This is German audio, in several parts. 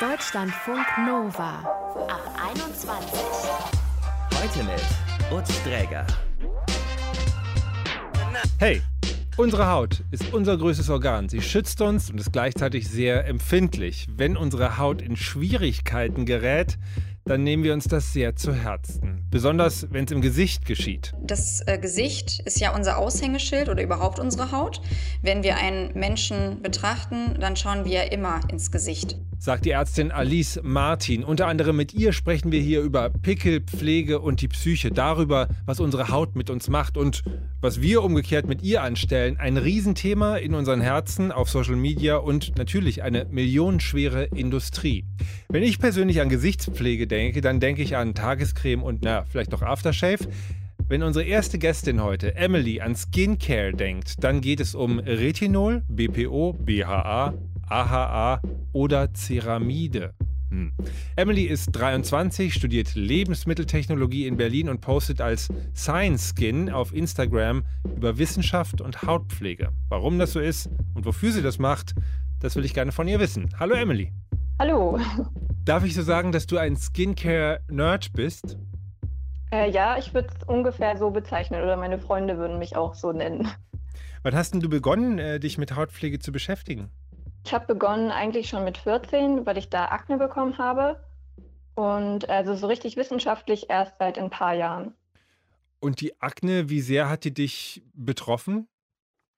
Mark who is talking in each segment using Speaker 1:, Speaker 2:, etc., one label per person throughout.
Speaker 1: Deutschlandfunk Nova ab 21.
Speaker 2: Heute mit Utz Dräger.
Speaker 3: Hey, unsere Haut ist unser größtes Organ. Sie schützt uns und ist gleichzeitig sehr empfindlich. Wenn unsere Haut in Schwierigkeiten gerät, dann nehmen wir uns das sehr zu Herzen. Besonders wenn es im Gesicht geschieht.
Speaker 4: Das äh, Gesicht ist ja unser Aushängeschild oder überhaupt unsere Haut. Wenn wir einen Menschen betrachten, dann schauen wir ja immer ins Gesicht
Speaker 3: sagt die Ärztin Alice Martin. Unter anderem mit ihr sprechen wir hier über Pickel, Pflege und die Psyche, darüber, was unsere Haut mit uns macht und was wir umgekehrt mit ihr anstellen. Ein Riesenthema in unseren Herzen, auf Social Media und natürlich eine millionenschwere Industrie. Wenn ich persönlich an Gesichtspflege denke, dann denke ich an Tagescreme und na, vielleicht noch Aftershave. Wenn unsere erste Gästin heute, Emily, an Skincare denkt, dann geht es um Retinol, BPO, BHA, AHA oder Ceramide. Hm. Emily ist 23, studiert Lebensmitteltechnologie in Berlin und postet als Science Skin auf Instagram über Wissenschaft und Hautpflege. Warum das so ist und wofür sie das macht, das will ich gerne von ihr wissen. Hallo Emily.
Speaker 5: Hallo.
Speaker 3: Darf ich so sagen, dass du ein Skincare-Nerd bist?
Speaker 5: Äh, ja, ich würde es ungefähr so bezeichnen oder meine Freunde würden mich auch so nennen.
Speaker 3: Wann hast denn du begonnen, äh, dich mit Hautpflege zu beschäftigen?
Speaker 5: Ich habe begonnen eigentlich schon mit 14, weil ich da Akne bekommen habe. Und also so richtig wissenschaftlich erst seit ein paar Jahren.
Speaker 3: Und die Akne, wie sehr hat die dich betroffen?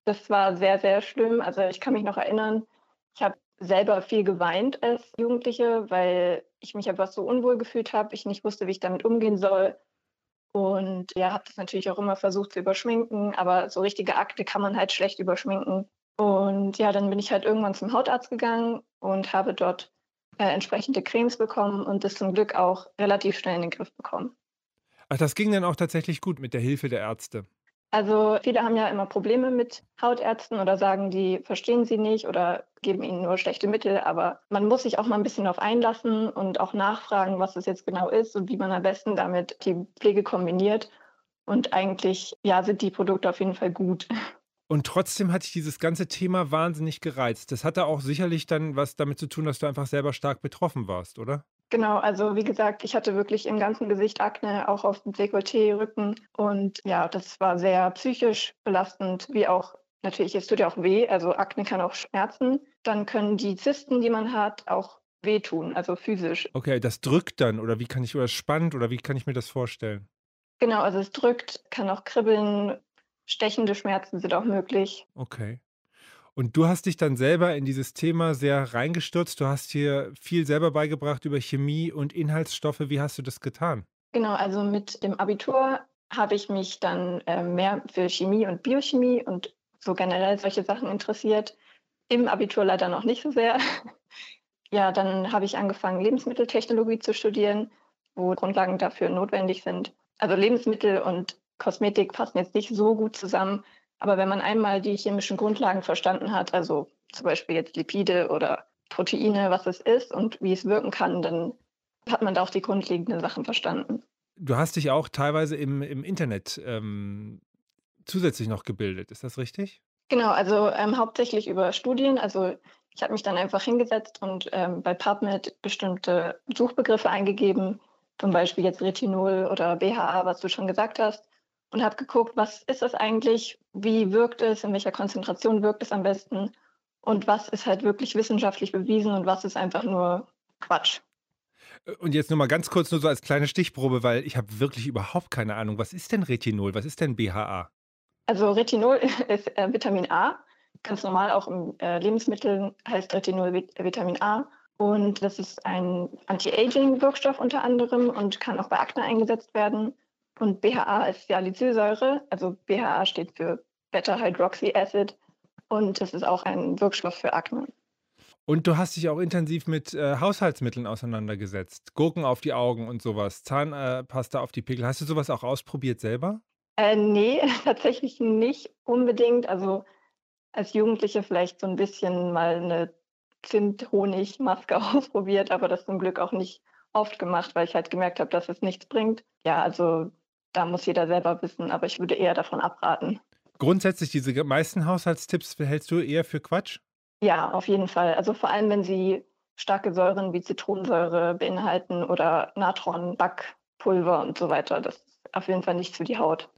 Speaker 5: Das war sehr, sehr schlimm. Also ich kann mich noch erinnern, ich habe selber viel geweint als Jugendliche, weil ich mich einfach so unwohl gefühlt habe, ich nicht wusste, wie ich damit umgehen soll. Und ja, habe das natürlich auch immer versucht zu überschminken, aber so richtige Akne kann man halt schlecht überschminken. Und ja, dann bin ich halt irgendwann zum Hautarzt gegangen und habe dort äh, entsprechende Cremes bekommen und das zum Glück auch relativ schnell in den Griff bekommen.
Speaker 3: Ach, das ging dann auch tatsächlich gut mit der Hilfe der Ärzte.
Speaker 5: Also viele haben ja immer Probleme mit Hautärzten oder sagen, die verstehen sie nicht oder geben ihnen nur schlechte Mittel. Aber man muss sich auch mal ein bisschen darauf einlassen und auch nachfragen, was es jetzt genau ist und wie man am besten damit die Pflege kombiniert. Und eigentlich ja, sind die Produkte auf jeden Fall gut.
Speaker 3: Und trotzdem hat dich dieses ganze Thema wahnsinnig gereizt. Das hatte auch sicherlich dann was damit zu tun, dass du einfach selber stark betroffen warst, oder?
Speaker 5: Genau, also wie gesagt, ich hatte wirklich im ganzen Gesicht Akne, auch auf dem Dekolleté, Rücken. Und ja, das war sehr psychisch belastend, wie auch natürlich, es tut ja auch weh, also Akne kann auch schmerzen. Dann können die Zysten, die man hat, auch wehtun, also physisch.
Speaker 3: Okay, das drückt dann oder wie kann ich, oder spannt oder wie kann ich mir das vorstellen?
Speaker 5: Genau, also es drückt, kann auch kribbeln, stechende Schmerzen sind auch möglich.
Speaker 3: Okay. Und du hast dich dann selber in dieses Thema sehr reingestürzt. Du hast hier viel selber beigebracht über Chemie und Inhaltsstoffe. Wie hast du das getan?
Speaker 5: Genau, also mit dem Abitur habe ich mich dann äh, mehr für Chemie und Biochemie und so generell solche Sachen interessiert. Im Abitur leider noch nicht so sehr. ja, dann habe ich angefangen, Lebensmitteltechnologie zu studieren, wo Grundlagen dafür notwendig sind. Also Lebensmittel und Kosmetik passen jetzt nicht so gut zusammen. Aber wenn man einmal die chemischen Grundlagen verstanden hat, also zum Beispiel jetzt Lipide oder Proteine, was es ist und wie es wirken kann, dann hat man da auch die grundlegenden Sachen verstanden.
Speaker 3: Du hast dich auch teilweise im, im Internet ähm, zusätzlich noch gebildet, ist das richtig?
Speaker 5: Genau, also ähm, hauptsächlich über Studien. Also ich habe mich dann einfach hingesetzt und ähm, bei PubMed bestimmte Suchbegriffe eingegeben, zum Beispiel jetzt Retinol oder BHA, was du schon gesagt hast und habe geguckt, was ist das eigentlich, wie wirkt es, in welcher Konzentration wirkt es am besten und was ist halt wirklich wissenschaftlich bewiesen und was ist einfach nur Quatsch.
Speaker 3: Äh, und jetzt nur mal ganz kurz, nur so als kleine Stichprobe, weil ich habe wirklich überhaupt keine Ahnung. Was ist denn Retinol? Was ist denn BHA?
Speaker 5: Also Retinol ist äh, Vitamin A. Ganz normal auch in äh, Lebensmitteln heißt Retinol Vitamin A. Und das ist ein Anti-Aging-Wirkstoff unter anderem und kann auch bei Akne eingesetzt werden. Und BHA ist Salicylsäure, also BHA steht für Beta-Hydroxy-Acid und das ist auch ein Wirkstoff für Akne.
Speaker 3: Und du hast dich auch intensiv mit äh, Haushaltsmitteln auseinandergesetzt. Gurken auf die Augen und sowas, Zahnpasta auf die Pickel. Hast du sowas auch ausprobiert selber?
Speaker 5: Äh, nee, tatsächlich nicht unbedingt. Also als Jugendliche vielleicht so ein bisschen mal eine Zimt-Honig-Maske ausprobiert, aber das zum Glück auch nicht oft gemacht, weil ich halt gemerkt habe, dass es nichts bringt. Ja, also da muss jeder selber wissen, aber ich würde eher davon abraten.
Speaker 3: Grundsätzlich, diese meisten Haushaltstipps hältst du eher für Quatsch?
Speaker 5: Ja, auf jeden Fall. Also vor allem, wenn sie starke Säuren wie Zitronensäure beinhalten oder Natron, Backpulver und so weiter. Das ist auf jeden Fall nicht für die Haut.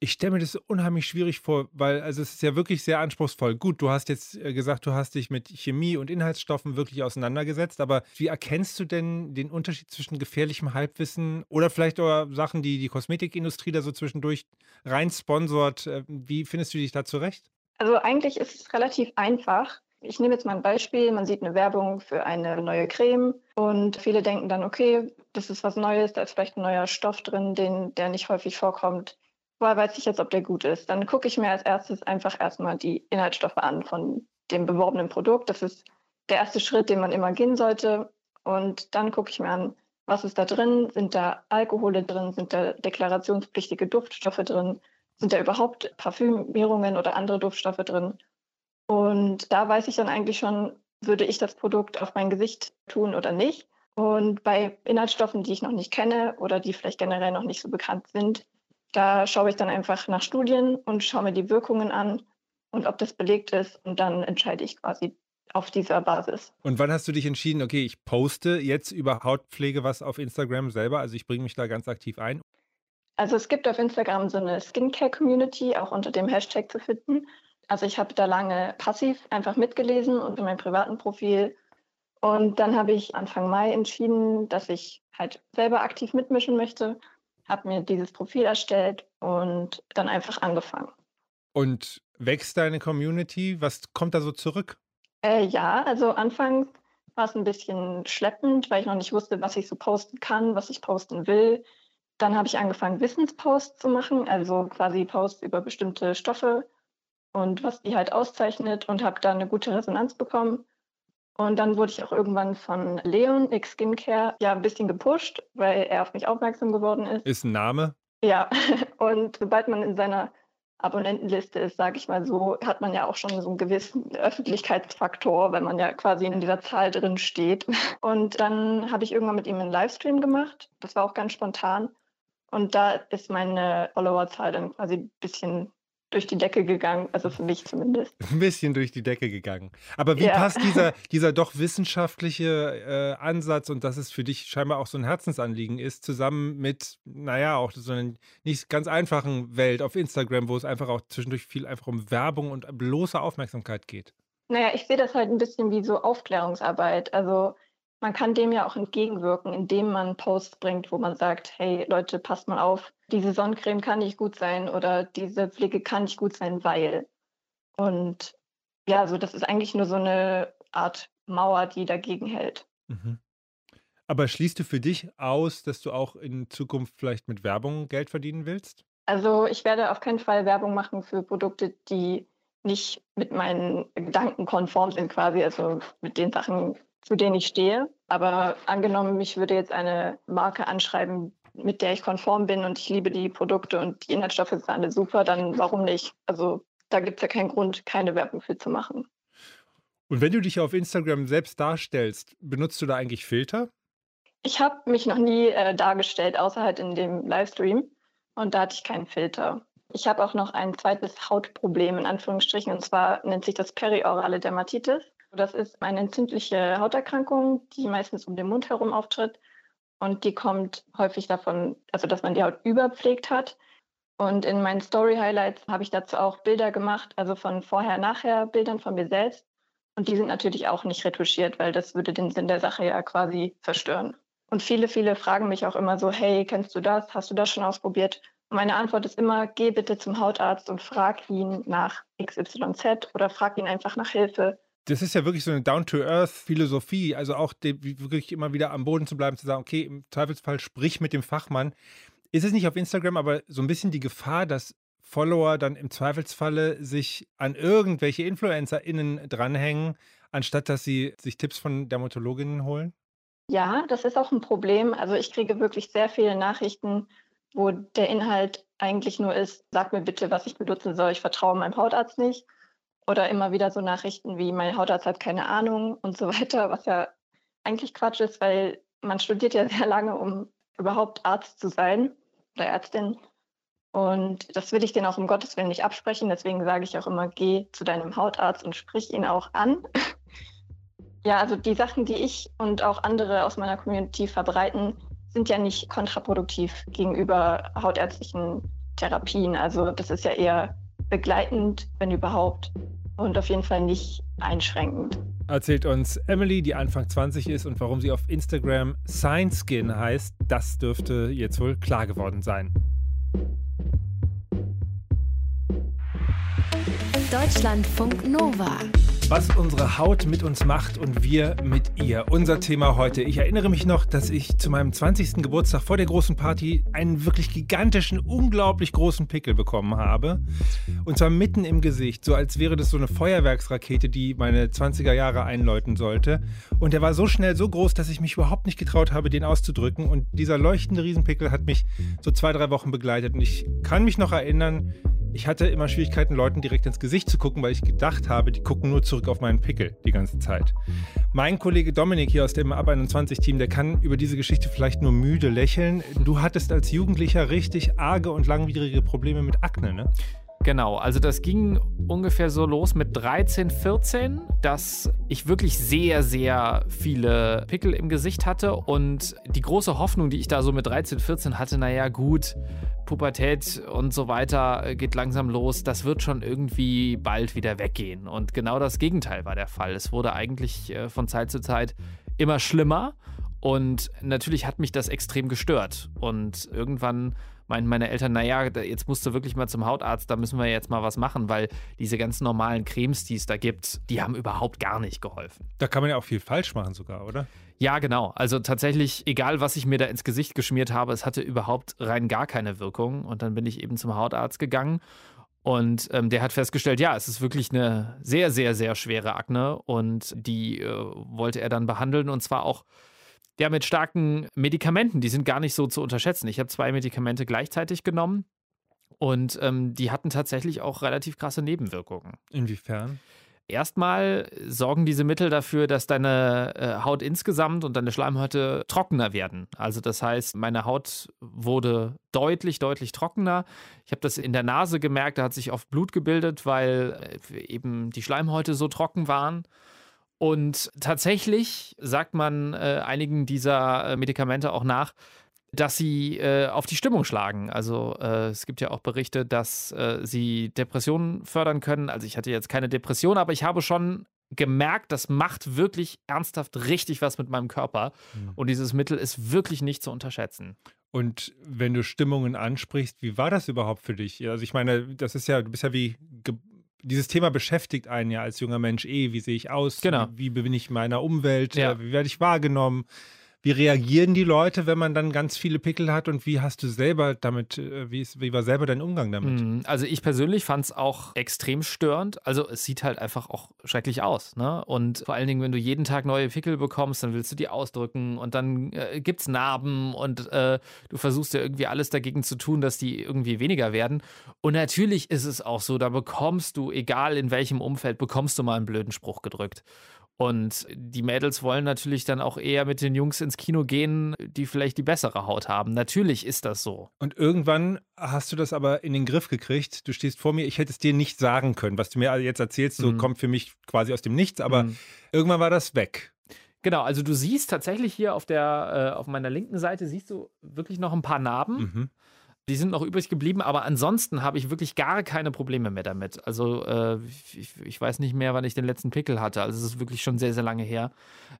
Speaker 3: Ich stelle mir das unheimlich schwierig vor, weil also es ist ja wirklich sehr anspruchsvoll. Gut, du hast jetzt äh, gesagt, du hast dich mit Chemie und Inhaltsstoffen wirklich auseinandergesetzt, aber wie erkennst du denn den Unterschied zwischen gefährlichem Halbwissen oder vielleicht auch Sachen, die die Kosmetikindustrie da so zwischendurch rein sponsort? Äh, wie findest du dich da zurecht?
Speaker 5: Also eigentlich ist es relativ einfach. Ich nehme jetzt mal ein Beispiel. Man sieht eine Werbung für eine neue Creme und viele denken dann, okay, das ist was Neues, da ist vielleicht ein neuer Stoff drin, den, der nicht häufig vorkommt woher weiß ich jetzt, ob der gut ist? Dann gucke ich mir als erstes einfach erstmal die Inhaltsstoffe an von dem beworbenen Produkt. Das ist der erste Schritt, den man immer gehen sollte. Und dann gucke ich mir an, was ist da drin? Sind da Alkohole drin? Sind da deklarationspflichtige Duftstoffe drin? Sind da überhaupt Parfümierungen oder andere Duftstoffe drin? Und da weiß ich dann eigentlich schon, würde ich das Produkt auf mein Gesicht tun oder nicht. Und bei Inhaltsstoffen, die ich noch nicht kenne oder die vielleicht generell noch nicht so bekannt sind, da schaue ich dann einfach nach Studien und schaue mir die Wirkungen an und ob das belegt ist und dann entscheide ich quasi auf dieser Basis.
Speaker 3: Und wann hast du dich entschieden, okay, ich poste jetzt über Hautpflege was auf Instagram selber, also ich bringe mich da ganz aktiv ein?
Speaker 5: Also es gibt auf Instagram so eine Skincare-Community, auch unter dem Hashtag zu finden. Also ich habe da lange passiv einfach mitgelesen unter meinem privaten Profil. Und dann habe ich Anfang Mai entschieden, dass ich halt selber aktiv mitmischen möchte habe mir dieses Profil erstellt und dann einfach angefangen.
Speaker 3: Und wächst deine Community? Was kommt da so zurück?
Speaker 5: Äh, ja, also anfangs war es ein bisschen schleppend, weil ich noch nicht wusste, was ich so posten kann, was ich posten will. Dann habe ich angefangen, Wissensposts zu machen, also quasi Posts über bestimmte Stoffe und was die halt auszeichnet und habe da eine gute Resonanz bekommen. Und dann wurde ich auch irgendwann von Leon X Skincare ja ein bisschen gepusht, weil er auf mich aufmerksam geworden ist.
Speaker 3: Ist ein Name?
Speaker 5: Ja, und sobald man in seiner Abonnentenliste ist, sage ich mal so, hat man ja auch schon so einen gewissen Öffentlichkeitsfaktor, wenn man ja quasi in dieser Zahl drin steht. Und dann habe ich irgendwann mit ihm einen Livestream gemacht. Das war auch ganz spontan. Und da ist meine Followerzahl dann quasi ein bisschen durch die Decke gegangen, also für mich zumindest.
Speaker 3: Ein bisschen durch die Decke gegangen. Aber wie ja. passt dieser, dieser doch wissenschaftliche äh, Ansatz und dass es für dich scheinbar auch so ein Herzensanliegen ist, zusammen mit, naja, auch so einer nicht ganz einfachen Welt auf Instagram, wo es einfach auch zwischendurch viel einfach um Werbung und bloße Aufmerksamkeit geht?
Speaker 5: Naja, ich sehe das halt ein bisschen wie so Aufklärungsarbeit. Also man kann dem ja auch entgegenwirken, indem man Posts bringt, wo man sagt, hey Leute, passt mal auf, diese Sonnencreme kann nicht gut sein oder diese Pflege kann nicht gut sein, weil. Und ja, so das ist eigentlich nur so eine Art Mauer, die dagegen hält. Mhm.
Speaker 3: Aber schließt du für dich aus, dass du auch in Zukunft vielleicht mit Werbung Geld verdienen willst?
Speaker 5: Also ich werde auf keinen Fall Werbung machen für Produkte, die nicht mit meinen Gedanken konform sind quasi, also mit den Sachen, zu denen ich stehe. Aber angenommen, mich würde jetzt eine Marke anschreiben, mit der ich konform bin und ich liebe die Produkte und die Inhaltsstoffe sind alle super, dann warum nicht? Also da gibt es ja keinen Grund, keine Werbung für zu machen.
Speaker 3: Und wenn du dich auf Instagram selbst darstellst, benutzt du da eigentlich Filter?
Speaker 5: Ich habe mich noch nie äh, dargestellt, außer halt in dem Livestream. Und da hatte ich keinen Filter. Ich habe auch noch ein zweites Hautproblem in Anführungsstrichen, und zwar nennt sich das periorale Dermatitis. Das ist eine entzündliche Hauterkrankung, die meistens um den Mund herum auftritt. Und die kommt häufig davon, also dass man die Haut überpflegt hat. Und in meinen Story-Highlights habe ich dazu auch Bilder gemacht, also von vorher-nachher Bildern von mir selbst. Und die sind natürlich auch nicht retuschiert, weil das würde den Sinn der Sache ja quasi zerstören. Und viele, viele fragen mich auch immer so, hey, kennst du das? Hast du das schon ausprobiert? Und meine Antwort ist immer, geh bitte zum Hautarzt und frag ihn nach XYZ oder frag ihn einfach nach Hilfe
Speaker 3: das ist ja wirklich so eine Down-to-Earth-Philosophie, also auch die, wirklich immer wieder am Boden zu bleiben, zu sagen, okay, im Zweifelsfall sprich mit dem Fachmann. Ist es nicht auf Instagram aber so ein bisschen die Gefahr, dass Follower dann im Zweifelsfalle sich an irgendwelche InfluencerInnen dranhängen, anstatt dass sie sich Tipps von Dermatologinnen holen?
Speaker 5: Ja, das ist auch ein Problem. Also ich kriege wirklich sehr viele Nachrichten, wo der Inhalt eigentlich nur ist, sag mir bitte, was ich benutzen soll, ich vertraue meinem Hautarzt nicht. Oder immer wieder so Nachrichten wie, mein Hautarzt hat keine Ahnung und so weiter, was ja eigentlich Quatsch ist, weil man studiert ja sehr lange, um überhaupt Arzt zu sein oder Ärztin. Und das will ich denen auch um Gottes Willen nicht absprechen. Deswegen sage ich auch immer, geh zu deinem Hautarzt und sprich ihn auch an. Ja, also die Sachen, die ich und auch andere aus meiner Community verbreiten, sind ja nicht kontraproduktiv gegenüber hautärztlichen Therapien. Also das ist ja eher begleitend, wenn überhaupt, und auf jeden Fall nicht einschränkend.
Speaker 3: Erzählt uns Emily, die Anfang 20 ist und warum sie auf Instagram ScienceSkin heißt. Das dürfte jetzt wohl klar geworden sein.
Speaker 1: Deutschlandfunk Nova.
Speaker 3: Was unsere Haut mit uns macht und wir mit ihr. Unser Thema heute. Ich erinnere mich noch, dass ich zu meinem 20. Geburtstag vor der großen Party einen wirklich gigantischen, unglaublich großen Pickel bekommen habe. Und zwar mitten im Gesicht, so als wäre das so eine Feuerwerksrakete, die meine 20er Jahre einläuten sollte. Und der war so schnell, so groß, dass ich mich überhaupt nicht getraut habe, den auszudrücken. Und dieser leuchtende Riesenpickel hat mich so zwei, drei Wochen begleitet. Und ich kann mich noch erinnern, ich hatte immer Schwierigkeiten, Leuten direkt ins Gesicht zu gucken, weil ich gedacht habe, die gucken nur zurück auf meinen Pickel die ganze Zeit. Mein Kollege Dominik hier aus dem Ab 21 Team, der kann über diese Geschichte vielleicht nur müde lächeln. Du hattest als Jugendlicher richtig arge und langwierige Probleme mit Akne, ne?
Speaker 6: Genau, also das ging ungefähr so los mit 13, 14, dass ich wirklich sehr, sehr viele Pickel im Gesicht hatte und die große Hoffnung, die ich da so mit 13, 14 hatte, naja gut, Pubertät und so weiter geht langsam los, das wird schon irgendwie bald wieder weggehen. Und genau das Gegenteil war der Fall. Es wurde eigentlich äh, von Zeit zu Zeit immer schlimmer und natürlich hat mich das extrem gestört. Und irgendwann meinten meine Eltern, naja, jetzt musst du wirklich mal zum Hautarzt, da müssen wir jetzt mal was machen, weil diese ganzen normalen Cremes, die es da gibt, die haben überhaupt gar nicht geholfen.
Speaker 3: Da kann man ja auch viel falsch machen sogar, oder?
Speaker 6: Ja, genau. Also tatsächlich, egal was ich mir da ins Gesicht geschmiert habe, es hatte überhaupt rein gar keine Wirkung. Und dann bin ich eben zum Hautarzt gegangen und ähm, der hat festgestellt, ja, es ist wirklich eine sehr, sehr, sehr schwere Akne und die äh, wollte er dann behandeln und zwar auch ja, mit starken Medikamenten. Die sind gar nicht so zu unterschätzen. Ich habe zwei Medikamente gleichzeitig genommen und ähm, die hatten tatsächlich auch relativ krasse Nebenwirkungen.
Speaker 3: Inwiefern?
Speaker 6: Erstmal sorgen diese Mittel dafür, dass deine äh, Haut insgesamt und deine Schleimhäute trockener werden. Also das heißt, meine Haut wurde deutlich, deutlich trockener. Ich habe das in der Nase gemerkt, da hat sich oft Blut gebildet, weil äh, eben die Schleimhäute so trocken waren. Und tatsächlich sagt man äh, einigen dieser äh, Medikamente auch nach, dass sie äh, auf die Stimmung schlagen. Also äh, es gibt ja auch Berichte, dass äh, sie Depressionen fördern können. Also ich hatte jetzt keine Depression, aber ich habe schon gemerkt, das macht wirklich ernsthaft richtig was mit meinem Körper. Mhm. Und dieses Mittel ist wirklich nicht zu unterschätzen.
Speaker 3: Und wenn du Stimmungen ansprichst, wie war das überhaupt für dich? Also ich meine, das ist ja, du bist ja wie dieses Thema beschäftigt einen ja als junger Mensch eh. Wie sehe ich aus?
Speaker 6: Genau.
Speaker 3: Wie, wie bin ich in meiner Umwelt? Ja. Wie werde ich wahrgenommen? Wie reagieren die Leute, wenn man dann ganz viele Pickel hat und wie hast du selber damit, äh, wie, ist, wie war selber dein Umgang damit?
Speaker 6: Mhm. Also ich persönlich fand es auch extrem störend. Also es sieht halt einfach auch schrecklich aus. Ne? Und vor allen Dingen, wenn du jeden Tag neue Pickel bekommst, dann willst du die ausdrücken und dann äh, gibt es Narben und äh, du versuchst ja irgendwie alles dagegen zu tun, dass die irgendwie weniger werden. Und natürlich ist es auch so, da bekommst du, egal in welchem Umfeld, bekommst du mal einen blöden Spruch gedrückt. Und die Mädels wollen natürlich dann auch eher mit den Jungs ins Kino gehen, die vielleicht die bessere Haut haben. Natürlich ist das so.
Speaker 3: Und irgendwann hast du das aber in den Griff gekriegt. Du stehst vor mir, ich hätte es dir nicht sagen können. Was du mir jetzt erzählst, so mhm. kommt für mich quasi aus dem Nichts, aber mhm. irgendwann war das weg.
Speaker 6: Genau, also du siehst tatsächlich hier auf der, äh, auf meiner linken Seite siehst du wirklich noch ein paar Narben. Mhm. Die sind noch übrig geblieben, aber ansonsten habe ich wirklich gar keine Probleme mehr damit. Also äh, ich, ich, weiß nicht mehr, wann ich den letzten Pickel hatte. Also es ist wirklich schon sehr, sehr lange her.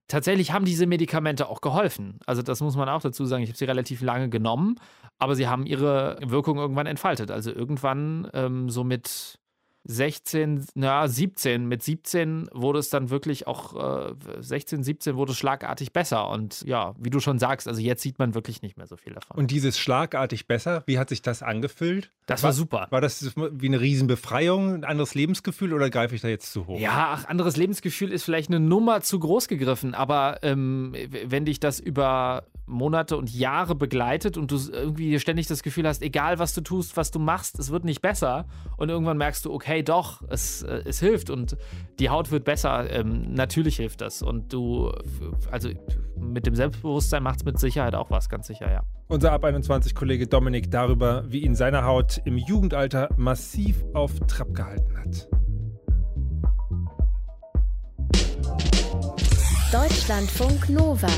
Speaker 6: Tatsächlich haben diese Medikamente auch geholfen. Also das muss man auch dazu sagen. Ich habe sie relativ lange genommen, aber sie haben ihre Wirkung irgendwann entfaltet. Also irgendwann ähm, so mit 16, na 17. Mit 17 wurde es dann wirklich auch, äh, 16, 17 wurde es schlagartig besser. Und ja, wie du schon sagst, also jetzt sieht man wirklich nicht mehr so viel davon.
Speaker 3: Und dieses schlagartig besser, wie hat sich das angefühlt?
Speaker 6: Das war, war super.
Speaker 3: War das wie eine Riesenbefreiung, ein anderes Lebensgefühl oder greife ich da jetzt zu hoch?
Speaker 6: Ja, ach, anderes Lebensgefühl ist vielleicht eine Nummer zu groß gegriffen, aber ähm, wenn dich das über Monate und Jahre begleitet und du irgendwie ständig das Gefühl hast, egal was du tust, was du machst, es wird nicht besser. Und irgendwann merkst du, okay, doch, es, äh, es hilft und die Haut wird besser. Ähm, natürlich hilft das. Und du, also mit dem Selbstbewusstsein macht es mit Sicherheit auch was, ganz sicher, ja.
Speaker 3: Unser Ab 21-Kollege Dominik darüber, wie ihn seine Haut im Jugendalter massiv auf Trab gehalten hat.
Speaker 1: Deutschlandfunk Nova.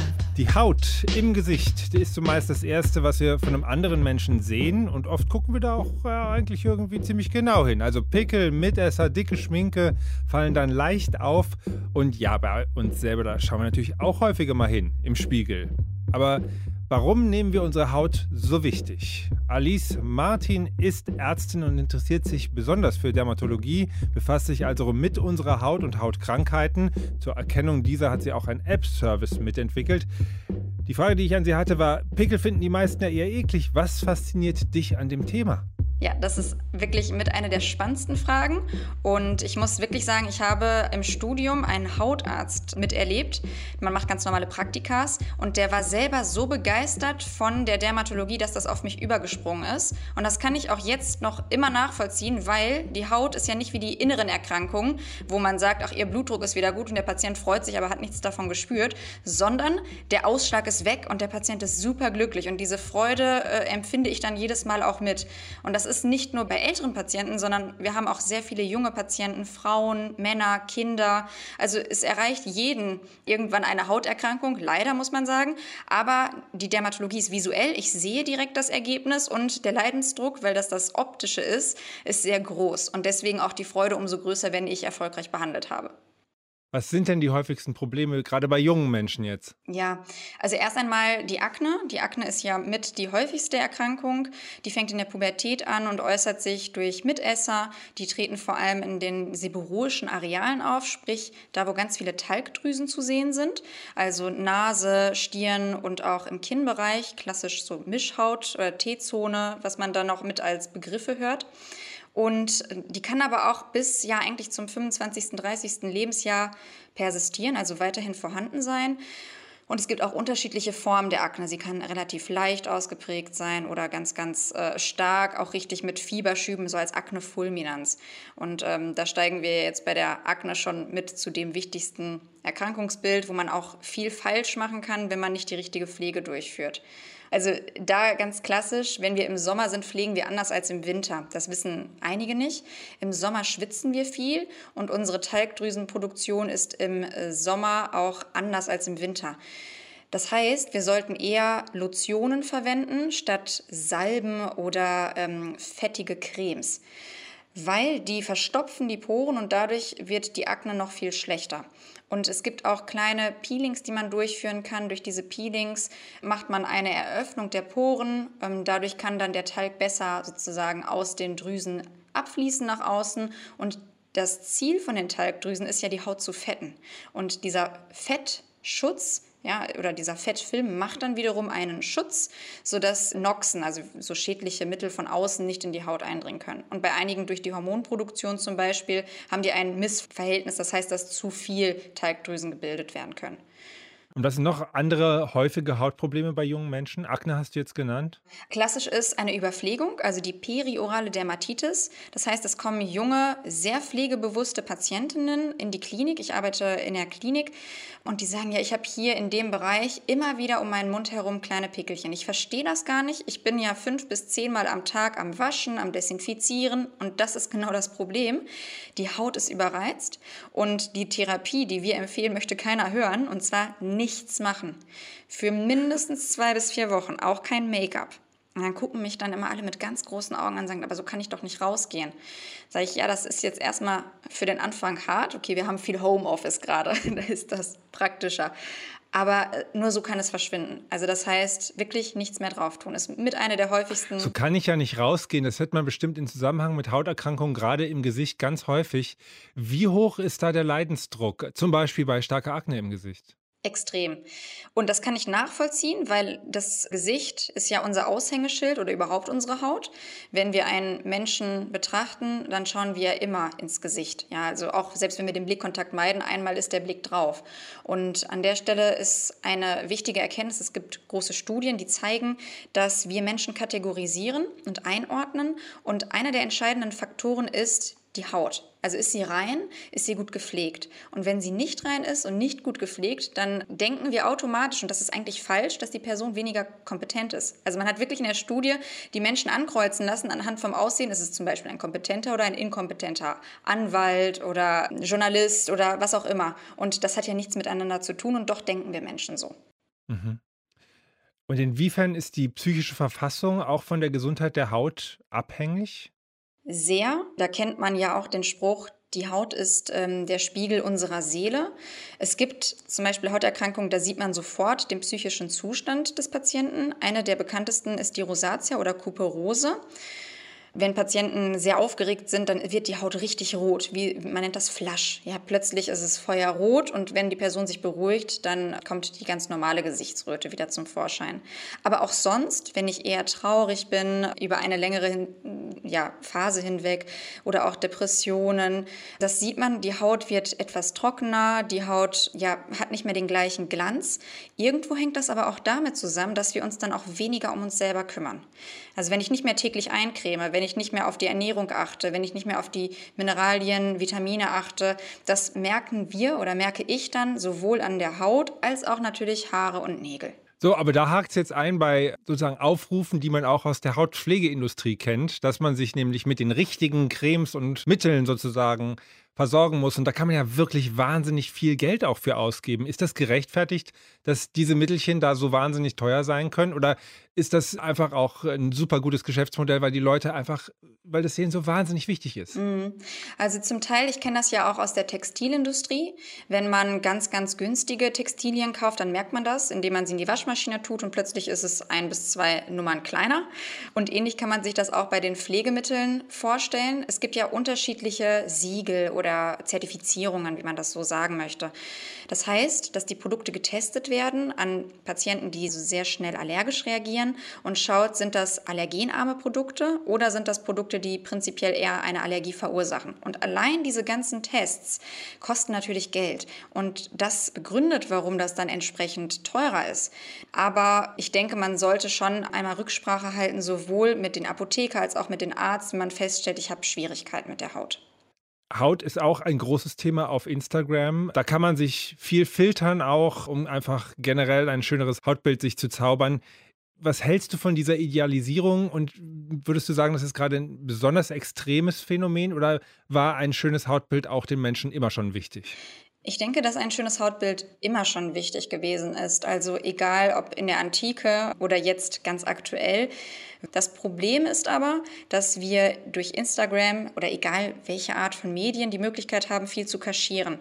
Speaker 3: Die Haut im Gesicht, ist zumeist das Erste, was wir von einem anderen Menschen sehen. Und oft gucken wir da auch äh, eigentlich irgendwie ziemlich genau hin. Also Pickel, Mitesser, dicke Schminke fallen dann leicht auf. Und ja, bei uns selber, da schauen wir natürlich auch häufiger mal hin im Spiegel. Aber Warum nehmen wir unsere Haut so wichtig? Alice Martin ist Ärztin und interessiert sich besonders für Dermatologie, befasst sich also mit unserer Haut und Hautkrankheiten. Zur Erkennung dieser hat sie auch einen App-Service mitentwickelt. Die Frage, die ich an Sie hatte, war: Pickel finden die meisten ja eher eklig. Was fasziniert dich an dem Thema?
Speaker 4: Ja, das ist wirklich mit einer der spannendsten Fragen. Und ich muss wirklich sagen, ich habe im Studium einen Hautarzt miterlebt. Man macht ganz normale Praktikas. Und der war selber so begeistert von der Dermatologie, dass das auf mich übergesprungen ist. Und das kann ich auch jetzt noch immer nachvollziehen, weil die Haut ist ja nicht wie die inneren Erkrankungen, wo man sagt, ach, ihr Blutdruck ist wieder gut und der Patient freut sich, aber hat nichts davon gespürt, sondern der Ausschlag ist weg und der Patient ist super glücklich. Und diese Freude äh, empfinde ich dann jedes Mal auch mit. Und das ist nicht nur bei älteren Patienten, sondern wir haben auch sehr viele junge Patienten, Frauen, Männer, Kinder. Also es erreicht jeden irgendwann eine Hauterkrankung, leider muss man sagen. Aber die Dermatologie ist visuell. Ich sehe direkt das Ergebnis und der Leidensdruck, weil das das Optische ist, ist sehr groß. Und deswegen auch die Freude umso größer, wenn ich erfolgreich behandelt habe.
Speaker 3: Was sind denn die häufigsten Probleme, gerade bei jungen Menschen jetzt?
Speaker 4: Ja, also erst einmal die Akne. Die Akne ist ja mit die häufigste Erkrankung. Die fängt in der Pubertät an und äußert sich durch Mitesser. Die treten vor allem in den seborrhoischen Arealen auf, sprich da, wo ganz viele Talgdrüsen zu sehen sind. Also Nase, Stirn und auch im Kinnbereich, klassisch so Mischhaut oder T-Zone, was man da noch mit als Begriffe hört. Und die kann aber auch bis ja eigentlich zum 25., 30. Lebensjahr persistieren, also weiterhin vorhanden sein. Und es gibt auch unterschiedliche Formen der Akne. Sie kann relativ leicht ausgeprägt sein oder ganz, ganz äh, stark, auch richtig mit Fieberschüben, so als Akne fulminans. Und ähm, da steigen wir jetzt bei der Akne schon mit zu dem wichtigsten Erkrankungsbild, wo man auch viel falsch machen kann, wenn man nicht die richtige Pflege durchführt. Also da ganz klassisch, wenn wir im Sommer sind, pflegen wir anders als im Winter. Das wissen einige nicht. Im Sommer schwitzen wir viel und unsere Talgdrüsenproduktion ist im äh, Sommer auch anders als im Winter. Das heißt, wir sollten eher Lotionen verwenden statt Salben oder ähm, fettige Cremes weil die verstopfen die Poren und dadurch wird die Akne noch viel schlechter. Und es gibt auch kleine Peelings, die man durchführen kann. Durch diese Peelings macht man eine Eröffnung der Poren. Ähm, dadurch kann dann der Talg besser sozusagen aus den Drüsen abfließen nach außen und das Ziel von den Talgdrüsen ist ja, die Haut zu fetten. Und dieser Fettschutz ja, oder dieser Fettfilm macht dann wiederum einen Schutz, sodass Noxen, also so schädliche Mittel von außen, nicht in die Haut eindringen können. Und bei einigen durch die Hormonproduktion zum Beispiel haben die ein Missverhältnis, das heißt, dass zu viel Talgdrüsen gebildet werden können.
Speaker 3: Und was sind noch andere häufige Hautprobleme bei jungen Menschen? Akne hast du jetzt genannt.
Speaker 4: Klassisch ist eine Überpflegung, also die periorale Dermatitis. Das heißt, es kommen junge, sehr pflegebewusste Patientinnen in die Klinik. Ich arbeite in der Klinik und die sagen, ja, ich habe hier in dem Bereich immer wieder um meinen Mund herum kleine Pickelchen. Ich verstehe das gar nicht. Ich bin ja fünf bis zehnmal am Tag am Waschen, am Desinfizieren und das ist genau das Problem. Die Haut ist überreizt und die Therapie, die wir empfehlen, möchte keiner hören und zwar nichts machen. Für mindestens zwei bis vier Wochen, auch kein Make-up. Und dann gucken mich dann immer alle mit ganz großen Augen an und sagen, aber so kann ich doch nicht rausgehen. Sage ich, ja, das ist jetzt erstmal für den Anfang hart. Okay, wir haben viel Homeoffice gerade, da ist das praktischer. Aber äh, nur so kann es verschwinden. Also das heißt, wirklich nichts mehr drauf tun. Ist mit einer der häufigsten.
Speaker 3: So kann ich ja nicht rausgehen. Das hört man bestimmt im Zusammenhang mit Hauterkrankungen gerade im Gesicht ganz häufig. Wie hoch ist da der Leidensdruck? Zum Beispiel bei starker Akne im Gesicht.
Speaker 4: Extrem. Und das kann ich nachvollziehen, weil das Gesicht ist ja unser Aushängeschild oder überhaupt unsere Haut. Wenn wir einen Menschen betrachten, dann schauen wir immer ins Gesicht. Ja, also auch selbst wenn wir den Blickkontakt meiden, einmal ist der Blick drauf. Und an der Stelle ist eine wichtige Erkenntnis, es gibt große Studien, die zeigen, dass wir Menschen kategorisieren und einordnen. Und einer der entscheidenden Faktoren ist die Haut. Also ist sie rein, ist sie gut gepflegt. Und wenn sie nicht rein ist und nicht gut gepflegt, dann denken wir automatisch, und das ist eigentlich falsch, dass die Person weniger kompetent ist. Also man hat wirklich in der Studie die Menschen ankreuzen lassen anhand vom Aussehen, ist es zum Beispiel ein kompetenter oder ein inkompetenter Anwalt oder Journalist oder was auch immer. Und das hat ja nichts miteinander zu tun und doch denken wir Menschen so.
Speaker 3: Mhm. Und inwiefern ist die psychische Verfassung auch von der Gesundheit der Haut abhängig?
Speaker 4: Sehr. Da kennt man ja auch den Spruch, die Haut ist ähm, der Spiegel unserer Seele. Es gibt zum Beispiel Hauterkrankungen, da sieht man sofort den psychischen Zustand des Patienten. Eine der bekanntesten ist die Rosatia oder Kuperose. Wenn Patienten sehr aufgeregt sind, dann wird die Haut richtig rot, wie man nennt das Flasch. Ja, plötzlich ist es feuerrot und wenn die Person sich beruhigt, dann kommt die ganz normale Gesichtsröte wieder zum Vorschein. Aber auch sonst, wenn ich eher traurig bin über eine längere ja, Phase hinweg oder auch Depressionen, das sieht man, die Haut wird etwas trockener, die Haut ja, hat nicht mehr den gleichen Glanz. Irgendwo hängt das aber auch damit zusammen, dass wir uns dann auch weniger um uns selber kümmern. Also wenn ich nicht mehr täglich eincreme, wenn ich nicht mehr auf die Ernährung achte, wenn ich nicht mehr auf die Mineralien, Vitamine achte, das merken wir oder merke ich dann sowohl an der Haut als auch natürlich Haare und Nägel.
Speaker 3: So, aber da hakt es jetzt ein bei sozusagen Aufrufen, die man auch aus der Hautpflegeindustrie kennt, dass man sich nämlich mit den richtigen Cremes und Mitteln sozusagen versorgen muss. Und da kann man ja wirklich wahnsinnig viel Geld auch für ausgeben. Ist das gerechtfertigt, dass diese Mittelchen da so wahnsinnig teuer sein können? Oder ist das einfach auch ein super gutes Geschäftsmodell, weil die Leute einfach, weil das denen so wahnsinnig wichtig ist?
Speaker 4: Mhm. Also zum Teil, ich kenne das ja auch aus der Textilindustrie. Wenn man ganz, ganz günstige Textilien kauft, dann merkt man das, indem man sie in die Waschmaschine tut und plötzlich ist es ein bis zwei Nummern kleiner. Und ähnlich kann man sich das auch bei den Pflegemitteln vorstellen. Es gibt ja unterschiedliche Siegel oder Zertifizierungen, wie man das so sagen möchte. Das heißt, dass die Produkte getestet werden an Patienten, die sehr schnell allergisch reagieren und schaut, sind das allergenarme Produkte oder sind das Produkte, die prinzipiell eher eine Allergie verursachen. Und allein diese ganzen Tests kosten natürlich Geld und das begründet, warum das dann entsprechend teurer ist. Aber ich denke, man sollte schon einmal Rücksprache halten, sowohl mit den Apotheker als auch mit den Arzt, wenn man feststellt, ich habe Schwierigkeiten mit der Haut.
Speaker 3: Haut ist auch ein großes Thema auf Instagram. Da kann man sich viel filtern auch, um einfach generell ein schöneres Hautbild sich zu zaubern. Was hältst du von dieser Idealisierung und würdest du sagen, das ist gerade ein besonders extremes Phänomen oder war ein schönes Hautbild auch den Menschen immer schon wichtig?
Speaker 4: Ich denke, dass ein schönes Hautbild immer schon wichtig gewesen ist. Also egal ob in der Antike oder jetzt ganz aktuell. Das Problem ist aber, dass wir durch Instagram oder egal welche Art von Medien die Möglichkeit haben, viel zu kaschieren.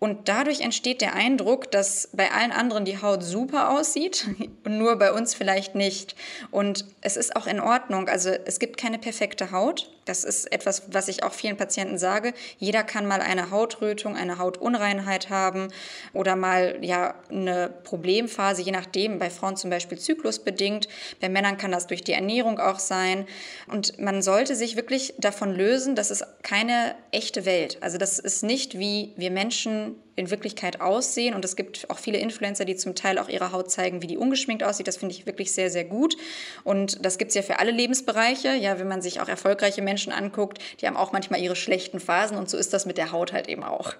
Speaker 4: Und dadurch entsteht der Eindruck, dass bei allen anderen die Haut super aussieht und nur bei uns vielleicht nicht. Und es ist auch in Ordnung. Also es gibt keine perfekte Haut. Das ist etwas, was ich auch vielen Patienten sage. Jeder kann mal eine Hautrötung, eine Hautunreinheit haben oder mal ja eine Problemphase, je nachdem. Bei Frauen zum Beispiel zyklusbedingt. Bei Männern kann das durch die Ernährung auch sein. Und man sollte sich wirklich davon lösen, das ist keine echte Welt. Also das ist nicht wie wir Menschen in Wirklichkeit aussehen. Und es gibt auch viele Influencer, die zum Teil auch ihre Haut zeigen, wie die ungeschminkt aussieht. Das finde ich wirklich sehr, sehr gut. Und das gibt es ja für alle Lebensbereiche. Ja, wenn man sich auch erfolgreiche Menschen anguckt, die haben auch manchmal ihre schlechten Phasen. Und so ist das mit der Haut halt eben auch.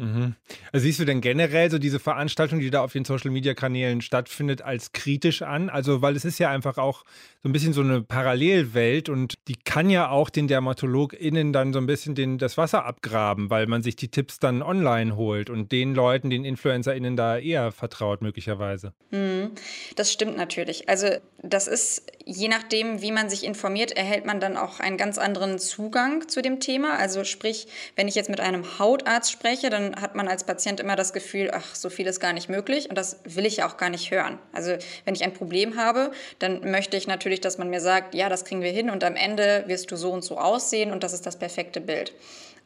Speaker 3: Mhm. Also siehst du denn generell so diese Veranstaltung, die da auf den Social Media Kanälen stattfindet, als kritisch an? Also, weil es ist ja einfach auch so ein bisschen so eine Parallelwelt und die kann ja auch den DermatologInnen dann so ein bisschen den, das Wasser abgraben, weil man sich die Tipps dann online holt und den Leuten, den InfluencerInnen da eher vertraut, möglicherweise.
Speaker 4: Mhm. Das stimmt natürlich. Also, das ist je nachdem, wie man sich informiert, erhält man dann auch einen ganz anderen Zugang zu dem Thema. Also, sprich, wenn ich jetzt mit einem Hautarzt spreche, dann hat man als Patient immer das Gefühl, ach, so viel ist gar nicht möglich und das will ich ja auch gar nicht hören. Also wenn ich ein Problem habe, dann möchte ich natürlich, dass man mir sagt, ja, das kriegen wir hin und am Ende wirst du so und so aussehen und das ist das perfekte Bild.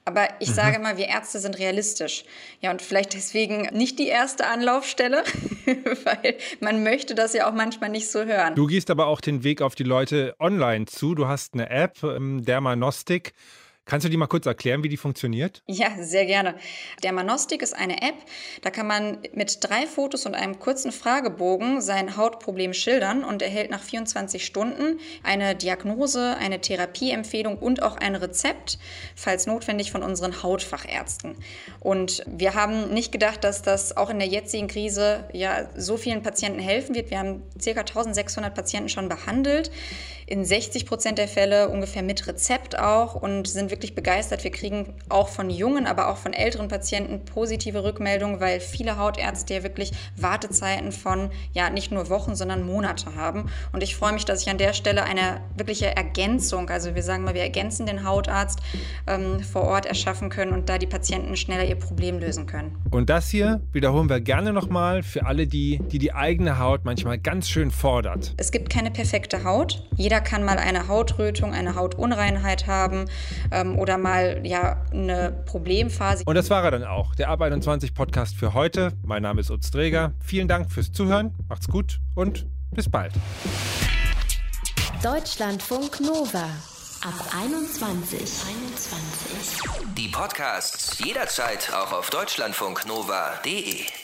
Speaker 4: Aber ich mhm. sage mal, wir Ärzte sind realistisch. Ja, und vielleicht deswegen nicht die erste Anlaufstelle, weil man möchte das ja auch manchmal nicht so hören.
Speaker 3: Du gehst aber auch den Weg auf die Leute online zu. Du hast eine App, ähm, Dermanostik Kannst du die mal kurz erklären, wie die funktioniert?
Speaker 4: Ja, sehr gerne. Der Manostik ist eine App, da kann man mit drei Fotos und einem kurzen Fragebogen sein Hautproblem schildern und erhält nach 24 Stunden eine Diagnose, eine Therapieempfehlung und auch ein Rezept, falls notwendig, von unseren Hautfachärzten. Und wir haben nicht gedacht, dass das auch in der jetzigen Krise ja so vielen Patienten helfen wird. Wir haben ca. 1600 Patienten schon behandelt in 60 Prozent der Fälle ungefähr mit Rezept auch und sind wirklich begeistert. Wir kriegen auch von jungen, aber auch von älteren Patienten positive Rückmeldungen, weil viele Hautärzte ja wirklich Wartezeiten von ja nicht nur Wochen, sondern Monate haben. Und ich freue mich, dass ich an der Stelle eine wirkliche Ergänzung, also wir sagen mal, wir ergänzen den Hautarzt ähm, vor Ort erschaffen können und da die Patienten schneller ihr Problem lösen können.
Speaker 3: Und das hier wiederholen wir gerne nochmal für alle die, die die eigene Haut manchmal ganz schön fordert.
Speaker 4: Es gibt keine perfekte Haut. Jeder jeder kann mal eine Hautrötung, eine Hautunreinheit haben ähm, oder mal ja eine Problemphase.
Speaker 3: Und das war er dann auch, der Ab 21 Podcast für heute. Mein Name ist Utz Träger. Vielen Dank fürs Zuhören. Macht's gut und bis bald.
Speaker 1: Deutschlandfunk Nova ab 21. 21.
Speaker 2: Die Podcasts jederzeit auch auf deutschlandfunknova.de.